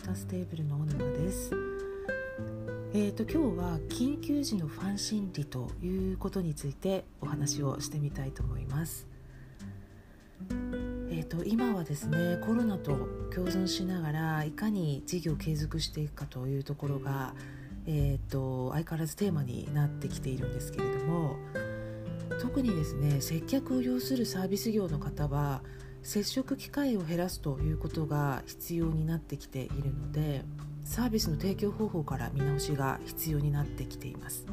ータステーブルの小沼です。えーと今日は緊急時のファン心理ということについてお話をしてみたいと思います。えーと今はですねコロナと共存しながらいかに事業を継続していくかというところがえーと相変わらずテーマになってきているんですけれども特にですね接客を要するサービス業の方は接触機会を減らすということが必要になってきているのでサービスの提供方法から見直しが必要になってきています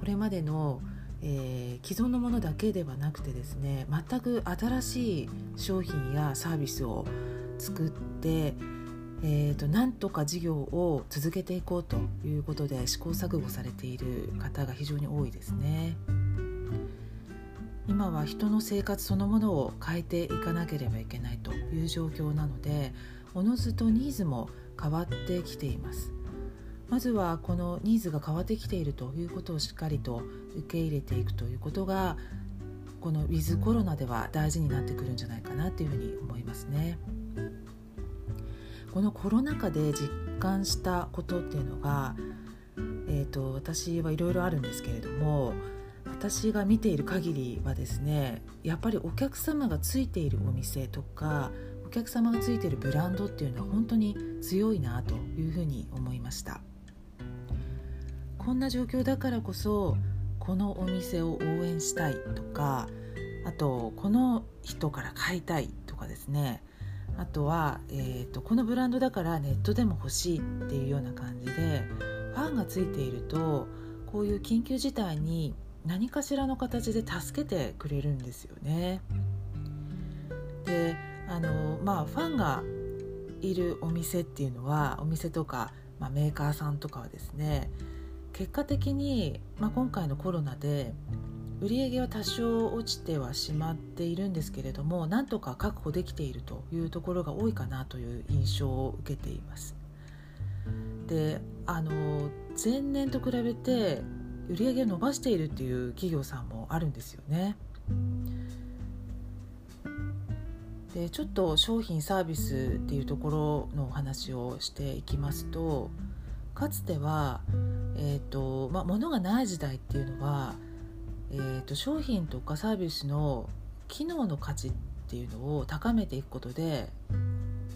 これまでの、えー、既存のものだけではなくてですね全く新しい商品やサービスを作ってえーと、なんとか事業を続けていこうということで試行錯誤されている方が非常に多いですね。今は人の生活そのものを変えていかなければいけないという状況なのでおのずとニーズも変わってきています。まずはこのニーズが変わってきているということをしっかりと受け入れていくということがこのウィズコロナでは大事になってくるんじゃないかなというふうに思いますね。このコロナ禍で実感したことっていうのが、えーと私はいろいろあるんですけれども私が見ている限りはですねやっぱりお客様がついているお店とかお客様がついているブランドっていうのは本当に強いなというふうに思いました。こんな状況だからこそこのお店を応援したいとかあとこの人から買いたいとかですねあとは、えーと、とこのブランドだからネットでも欲しいっていうような感じでファンがついているとこういう緊急事態に何かしらの形で助けてくれるんですよね。であのまあファンがいるお店っていうのはお店とか、まあ、メーカーさんとかはですね結果的に、まあ、今回のコロナで売り上げは多少落ちてはしまっているんですけれどもなんとか確保できているというところが多いかなという印象を受けています。であの前年と比べて売り上げを伸ばしているっていう企業さんもあるんですよね。でちょっと商品サービスっていうところのお話をしていきますとかつては、えーとまあ、物がない時代っていうのは、えーと、商品とかサービスの機能の価値っていうのを高めていくことで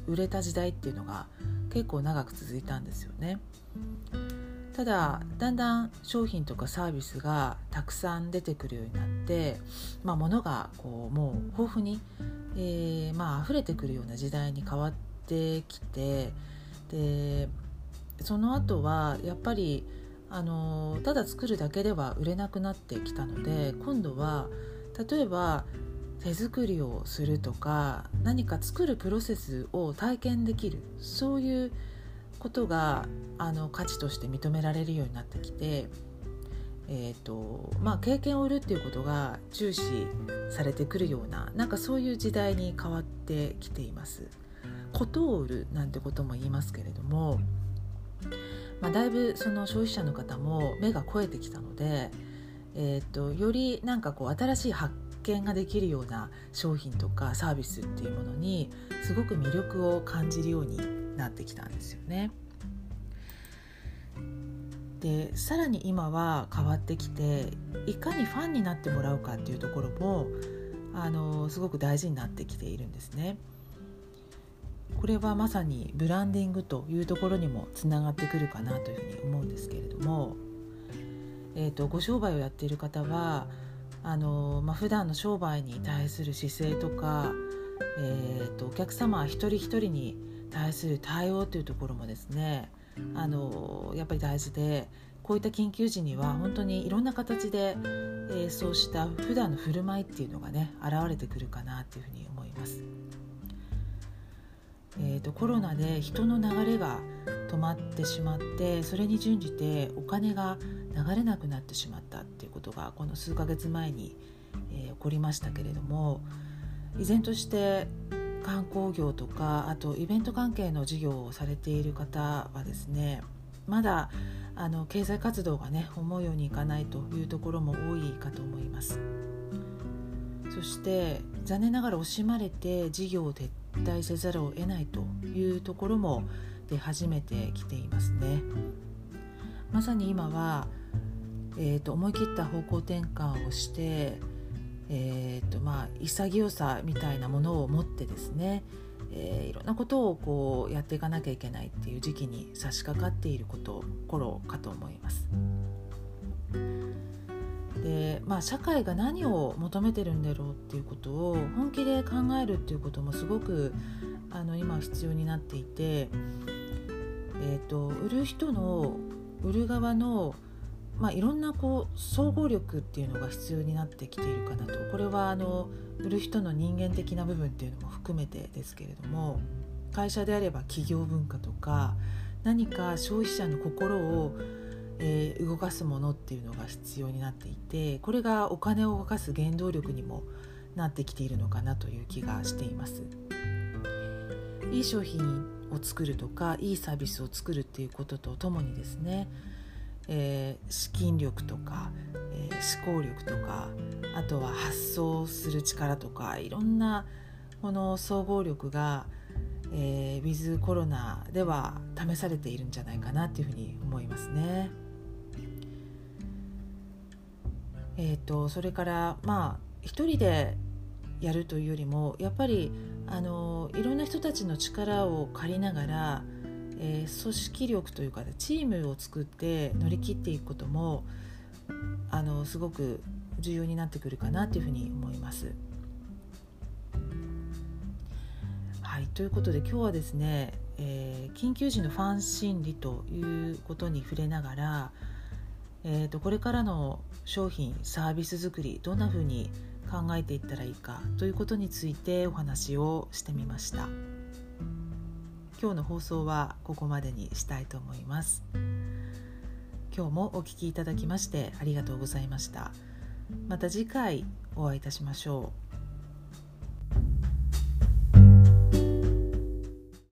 売れた時代っていうのが結構長く続いたんですよね。ただだんだん商品とかサービスがたくさん出てくるようになって、まあ、物がこうもう豊富に、えー、まあ溢れてくるような時代に変わってきてでその後はやっぱりあのただ作るだけでは売れなくなってきたので今度は例えば手作りをするとか何か作るプロセスを体験できるそういうことがあの価値として認められるようになってきて、えーとまあ、経験を売るっていうことが重視されてくるようななんかそういう時代に変わってきています。ことを売るなんてことも言いますけれども、まあ、だいぶその消費者の方も目が肥えてきたので、えーと、よりなんかこう新しい発見ができるような商品とかサービスっていうものにすごく魅力を感じるようになってきたんですよね。でさらに今は変わってきていかにファンになってもらうかっていうところもあのすごく大事になってきているんですね。これはまさにブランディングというところにもつながってくるかなというふうに思うんですけれども、えーと、ご商売をやっている方はあの、まあ、普段の商売に対する姿勢とか、えーと、とお客様一人一人に対する対応というところもですねあのやっぱり大事でこういった緊急時には本当にいろんな形で、えー、そうした普段の振る舞いっていうのがね現れてくるかなというふうに思います。えーと、コロナで人の流れが止まってしまってそれに準じてお金が流れなくなってしまったっていうことがこの数ヶ月前に、えー、起こりましたけれども依然として観光業とかあとイベント関係の事業をされている方はですねまだあの経済活動がね思うようにいかないというところも多いかと思いますそして残念ながら惜しまれて事業を撤退せざるを得ないというところも出始めてきていますね。まさに今は、えーと、思い切った方向転換をして、えーとまあ、潔さみたいなものを持ってですね、えー、いろんなことをこうやっていかなきゃいけないっていう時期に差し掛かっていること頃かと思います。でまあ、社会が何を求めてるんだろうっていうことを本気で考えるっていうこともすごくあの今必要になっていて、えーと、売る人の売る側の、まあ、いろんなこう総合力っていうのが必要になってきているかなとこれはあの売る人の人間的な部分っていうのも含めてですけれども会社であれば企業文化とか何か消費者の心をえー、動かすものっていうのが必要になっていてこれがお金を動かす原動力にもなってきているのかなという気がしています。いい商品を作るとかいいサービスを作るっていうこととともにですね、えー、資金力とか、えー、思考力とかあとは発想する力とかいろんなこの総合力が、えー、ウィズコロナでは試されているんじゃないかなというふうに思いますね。えーと、それからまあ一人でやるというよりもやっぱりあのいろんな人たちの力を借りながら、えー、組織力というかチームを作って乗り切っていくこともあのすごく重要になってくるかなというふうに思います。はいということで今日はですね、えー、緊急時のファン心理ということに触れながらえーと、これからの商品サービス作りどんなふうに考えていったらいいかということについてお話をしてみました今日の放送はここまでにしたいと思います。今日もお聴きいただきましてありがとうございました。また次回お会いいたしましょう。